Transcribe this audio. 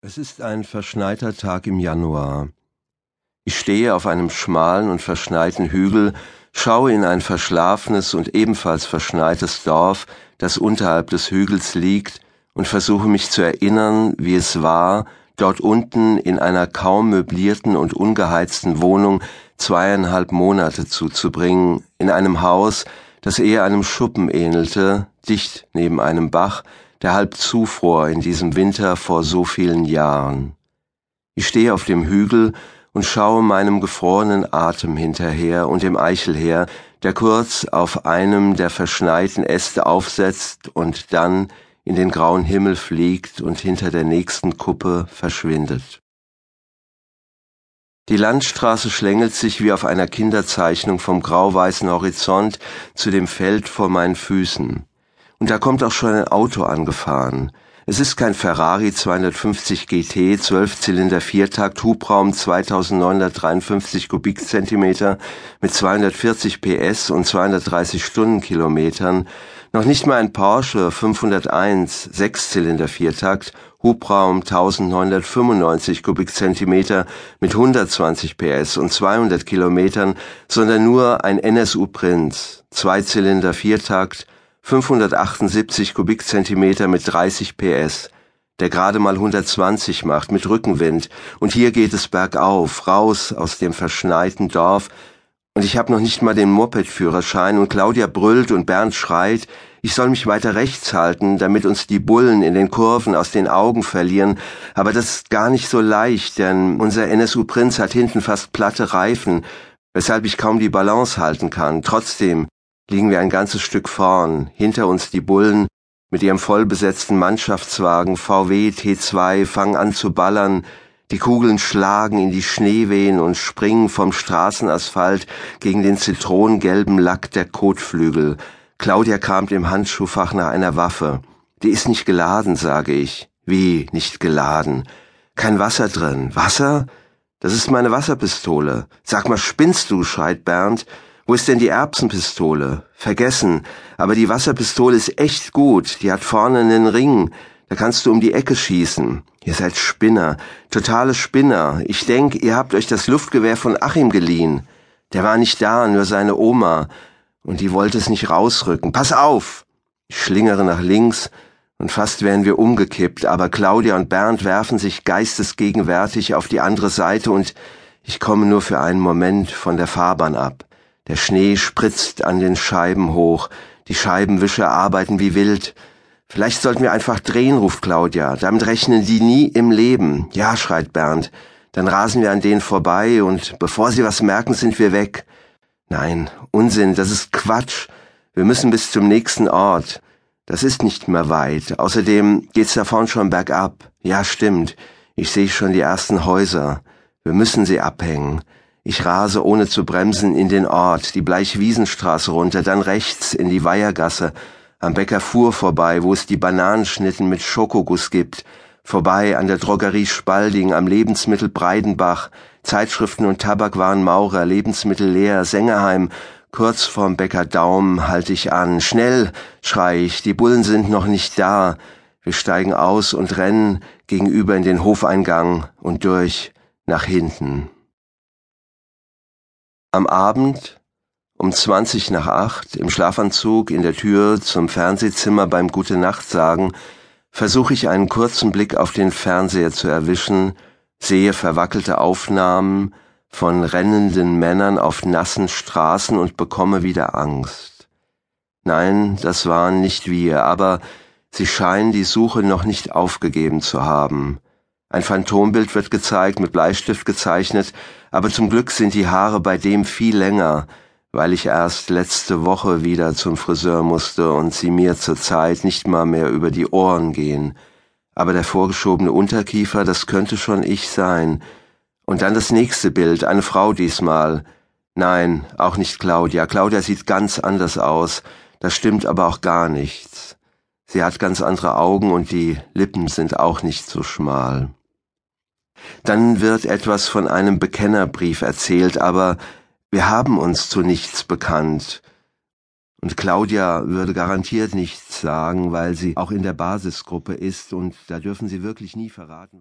Es ist ein verschneiter Tag im Januar. Ich stehe auf einem schmalen und verschneiten Hügel, schaue in ein verschlafenes und ebenfalls verschneites Dorf, das unterhalb des Hügels liegt, und versuche mich zu erinnern, wie es war, dort unten in einer kaum möblierten und ungeheizten Wohnung zweieinhalb Monate zuzubringen, in einem Haus, das eher einem Schuppen ähnelte, dicht neben einem Bach, der halb zufror in diesem Winter vor so vielen Jahren. Ich stehe auf dem Hügel und schaue meinem gefrorenen Atem hinterher und dem Eichelher, der kurz auf einem der verschneiten Äste aufsetzt und dann in den grauen Himmel fliegt und hinter der nächsten Kuppe verschwindet. Die Landstraße schlängelt sich wie auf einer Kinderzeichnung vom grauweißen Horizont zu dem Feld vor meinen Füßen. Und da kommt auch schon ein Auto angefahren. Es ist kein Ferrari 250 GT, Zwölfzylinder Viertakt, Hubraum 2953 Kubikzentimeter mit 240 PS und 230 Stundenkilometern, noch nicht mal ein Porsche 501 Sechszylinder Viertakt, Hubraum 1995 Kubikzentimeter mit 120 PS und 200 Kilometern, sondern nur ein NSU Prinz, Zweizylinder Viertakt, 578 Kubikzentimeter mit 30 PS, der gerade mal 120 macht mit Rückenwind, und hier geht es bergauf, raus aus dem verschneiten Dorf, und ich habe noch nicht mal den Moped-Führerschein, und Claudia brüllt und Bernd schreit, ich soll mich weiter rechts halten, damit uns die Bullen in den Kurven aus den Augen verlieren, aber das ist gar nicht so leicht, denn unser NSU-Prinz hat hinten fast platte Reifen, weshalb ich kaum die Balance halten kann. Trotzdem, liegen wir ein ganzes Stück vorn, hinter uns die Bullen mit ihrem vollbesetzten Mannschaftswagen VW T2 fangen an zu ballern, die Kugeln schlagen in die Schneewehen und springen vom Straßenasphalt gegen den zitronengelben Lack der Kotflügel. Claudia kramt im Handschuhfach nach einer Waffe. Die ist nicht geladen, sage ich. Wie nicht geladen? Kein Wasser drin. Wasser? Das ist meine Wasserpistole. Sag mal, spinnst du? schreit Bernd. Wo ist denn die Erbsenpistole? Vergessen. Aber die Wasserpistole ist echt gut. Die hat vorne einen Ring. Da kannst du um die Ecke schießen. Ihr seid Spinner. Totale Spinner. Ich denk, ihr habt euch das Luftgewehr von Achim geliehen. Der war nicht da, nur seine Oma. Und die wollte es nicht rausrücken. Pass auf! Ich schlingere nach links und fast wären wir umgekippt, aber Claudia und Bernd werfen sich geistesgegenwärtig auf die andere Seite und ich komme nur für einen Moment von der Fahrbahn ab. Der Schnee spritzt an den Scheiben hoch, die Scheibenwischer arbeiten wie wild. Vielleicht sollten wir einfach drehen, ruft Claudia. Damit rechnen die nie im Leben. Ja, schreit Bernd. Dann rasen wir an denen vorbei und bevor sie was merken, sind wir weg. Nein, Unsinn, das ist Quatsch. Wir müssen bis zum nächsten Ort. Das ist nicht mehr weit. Außerdem geht's da vorn schon bergab. Ja, stimmt. Ich sehe schon die ersten Häuser. Wir müssen sie abhängen. Ich rase ohne zu bremsen in den Ort, die Bleichwiesenstraße runter, dann rechts in die Weihergasse, am Bäcker Fuhr vorbei, wo es die Bananenschnitten mit Schokoguss gibt, vorbei an der Drogerie Spalding, am Lebensmittel Breidenbach, Zeitschriften und Tabak waren Maurer, Lebensmittel leer, Sängerheim, kurz vorm Bäcker Daum halte ich an. Schnell, schrei ich, die Bullen sind noch nicht da. Wir steigen aus und rennen gegenüber in den Hofeingang und durch nach hinten. Am Abend um zwanzig nach acht im Schlafanzug in der Tür zum Fernsehzimmer beim Gute Nacht sagen versuche ich einen kurzen Blick auf den Fernseher zu erwischen, sehe verwackelte Aufnahmen von rennenden Männern auf nassen Straßen und bekomme wieder Angst. Nein, das waren nicht wir, aber sie scheinen die Suche noch nicht aufgegeben zu haben. Ein Phantombild wird gezeigt, mit Bleistift gezeichnet, aber zum Glück sind die Haare bei dem viel länger, weil ich erst letzte Woche wieder zum Friseur musste und sie mir zurzeit nicht mal mehr über die Ohren gehen. Aber der vorgeschobene Unterkiefer, das könnte schon ich sein. Und dann das nächste Bild, eine Frau diesmal. Nein, auch nicht Claudia. Claudia sieht ganz anders aus. Das stimmt aber auch gar nichts. Sie hat ganz andere Augen und die Lippen sind auch nicht so schmal. Dann wird etwas von einem Bekennerbrief erzählt, aber wir haben uns zu nichts bekannt. Und Claudia würde garantiert nichts sagen, weil sie auch in der Basisgruppe ist, und da dürfen Sie wirklich nie verraten.